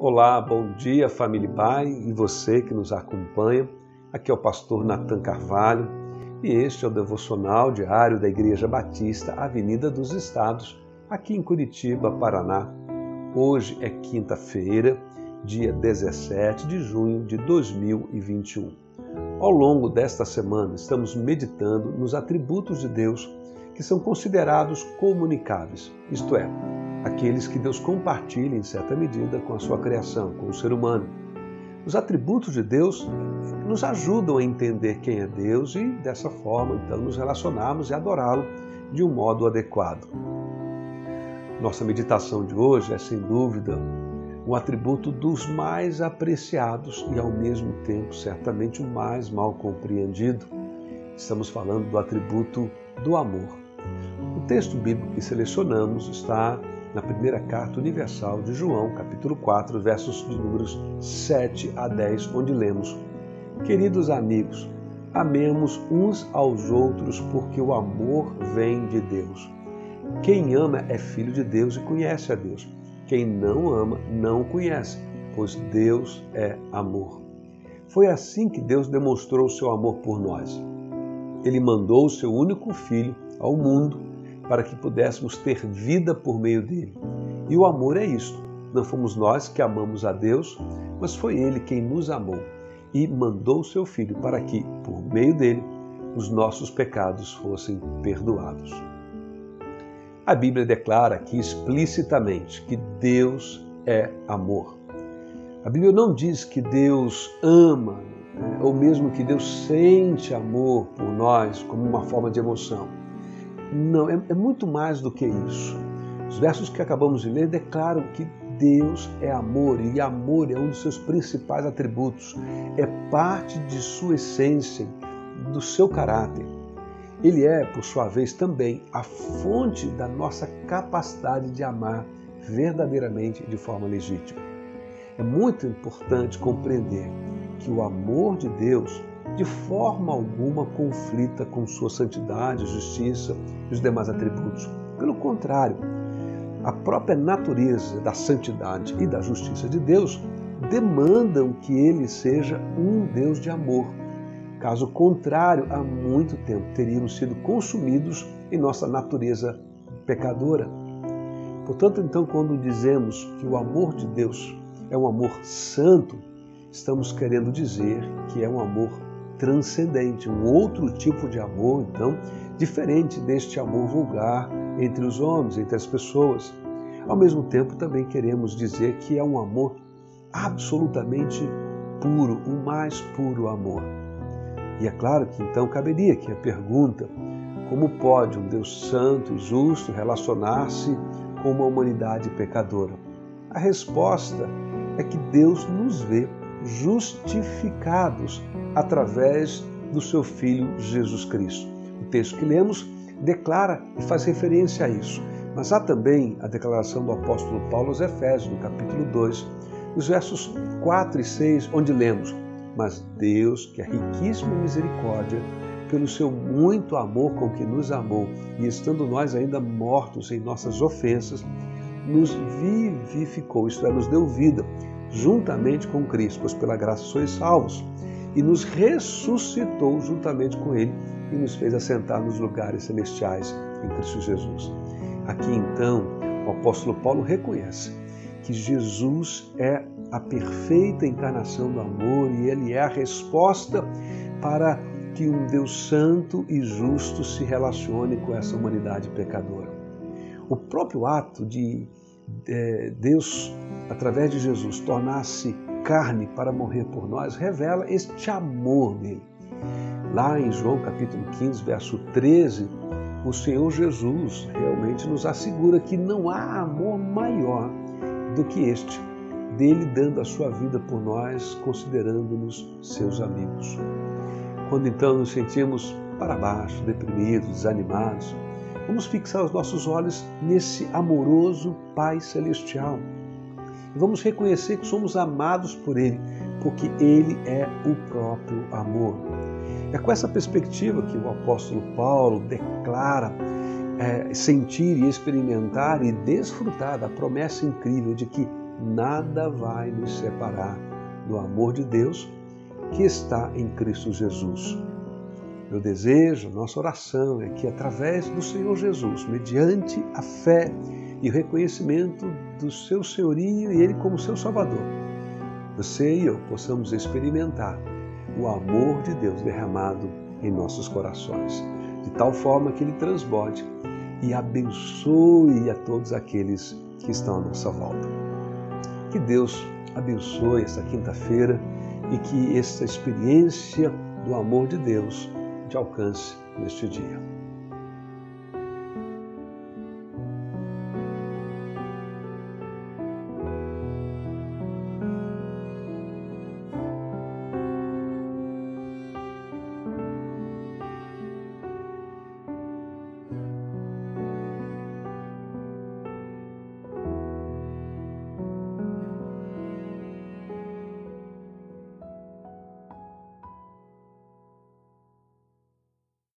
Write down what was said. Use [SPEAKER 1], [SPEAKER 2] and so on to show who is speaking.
[SPEAKER 1] Olá, bom dia, família Pai e você que nos acompanha. Aqui é o pastor Nathan Carvalho e este é o devocional diário da Igreja Batista Avenida dos Estados, aqui em Curitiba, Paraná. Hoje é quinta-feira, dia 17 de junho de 2021. Ao longo desta semana, estamos meditando nos atributos de Deus que são considerados comunicáveis, isto é, aqueles que Deus compartilha em certa medida com a sua criação, com o ser humano. Os atributos de Deus nos ajudam a entender quem é Deus e, dessa forma, então, nos relacionarmos e adorá-lo de um modo adequado. Nossa meditação de hoje é, sem dúvida, um atributo dos mais apreciados e, ao mesmo tempo, certamente o mais mal compreendido. Estamos falando do atributo do amor. Texto bíblico que selecionamos está na primeira carta universal de João, capítulo 4, versos de números 7 a 10, onde lemos: Queridos amigos, amemos uns aos outros, porque o amor vem de Deus. Quem ama é filho de Deus e conhece a Deus. Quem não ama não o conhece, pois Deus é amor. Foi assim que Deus demonstrou o seu amor por nós. Ele mandou o seu único filho ao mundo para que pudéssemos ter vida por meio dele. E o amor é isto. Não fomos nós que amamos a Deus, mas foi ele quem nos amou e mandou o seu filho para que, por meio dele, os nossos pecados fossem perdoados. A Bíblia declara aqui explicitamente que Deus é amor. A Bíblia não diz que Deus ama, né, ou mesmo que Deus sente amor por nós como uma forma de emoção. Não, é, é muito mais do que isso. Os versos que acabamos de ler declaram que Deus é amor e amor é um dos seus principais atributos, é parte de sua essência, do seu caráter. Ele é, por sua vez, também a fonte da nossa capacidade de amar verdadeiramente de forma legítima. É muito importante compreender que o amor de Deus de forma alguma conflita com sua santidade, justiça e os demais atributos. Pelo contrário, a própria natureza da santidade e da justiça de Deus demandam que ele seja um Deus de amor. Caso contrário, há muito tempo teríamos sido consumidos em nossa natureza pecadora. Portanto, então, quando dizemos que o amor de Deus é um amor santo, estamos querendo dizer que é um amor transcendente, um outro tipo de amor, então, diferente deste amor vulgar entre os homens, entre as pessoas. Ao mesmo tempo, também queremos dizer que é um amor absolutamente puro, o mais puro amor. E é claro que então caberia aqui a pergunta: como pode um Deus santo e justo relacionar-se com uma humanidade pecadora? A resposta é que Deus nos vê justificados através do seu Filho Jesus Cristo. O texto que lemos declara e faz referência a isso. Mas há também a declaração do apóstolo Paulo aos Efésios, no capítulo 2, nos versos 4 e 6, onde lemos: Mas Deus, que é riquíssimo em misericórdia, pelo seu muito amor com que nos amou, e estando nós ainda mortos em nossas ofensas, nos vivificou, isto é, nos deu vida, juntamente com Cristo, pois pela graça sois salvos e nos ressuscitou juntamente com Ele e nos fez assentar nos lugares celestiais em Cristo Jesus. Aqui então, o apóstolo Paulo reconhece que Jesus é a perfeita encarnação do amor e ele é a resposta para que um Deus santo e justo se relacione com essa humanidade pecadora. O próprio ato de é, Deus, através de Jesus, tornar-se carne para morrer por nós, revela este amor dele. Lá em João capítulo 15, verso 13, o Senhor Jesus realmente nos assegura que não há amor maior do que este, dele dando a sua vida por nós, considerando-nos seus amigos. Quando então nos sentimos para baixo, deprimidos, desanimados, vamos fixar os nossos olhos nesse amoroso Pai Celestial e vamos reconhecer que somos amados por Ele, porque Ele é o próprio amor. É com essa perspectiva que o apóstolo Paulo declara é, sentir e experimentar e desfrutar da promessa incrível de que nada vai nos separar do amor de Deus que está em Cristo Jesus. Meu desejo, nossa oração é que através do Senhor Jesus, mediante a fé e o reconhecimento do seu senhorio e ele como seu salvador, você e eu possamos experimentar o amor de Deus derramado em nossos corações, de tal forma que ele transborde e abençoe a todos aqueles que estão à nossa volta. Que Deus abençoe esta quinta-feira e que esta experiência do amor de Deus te alcance neste dia.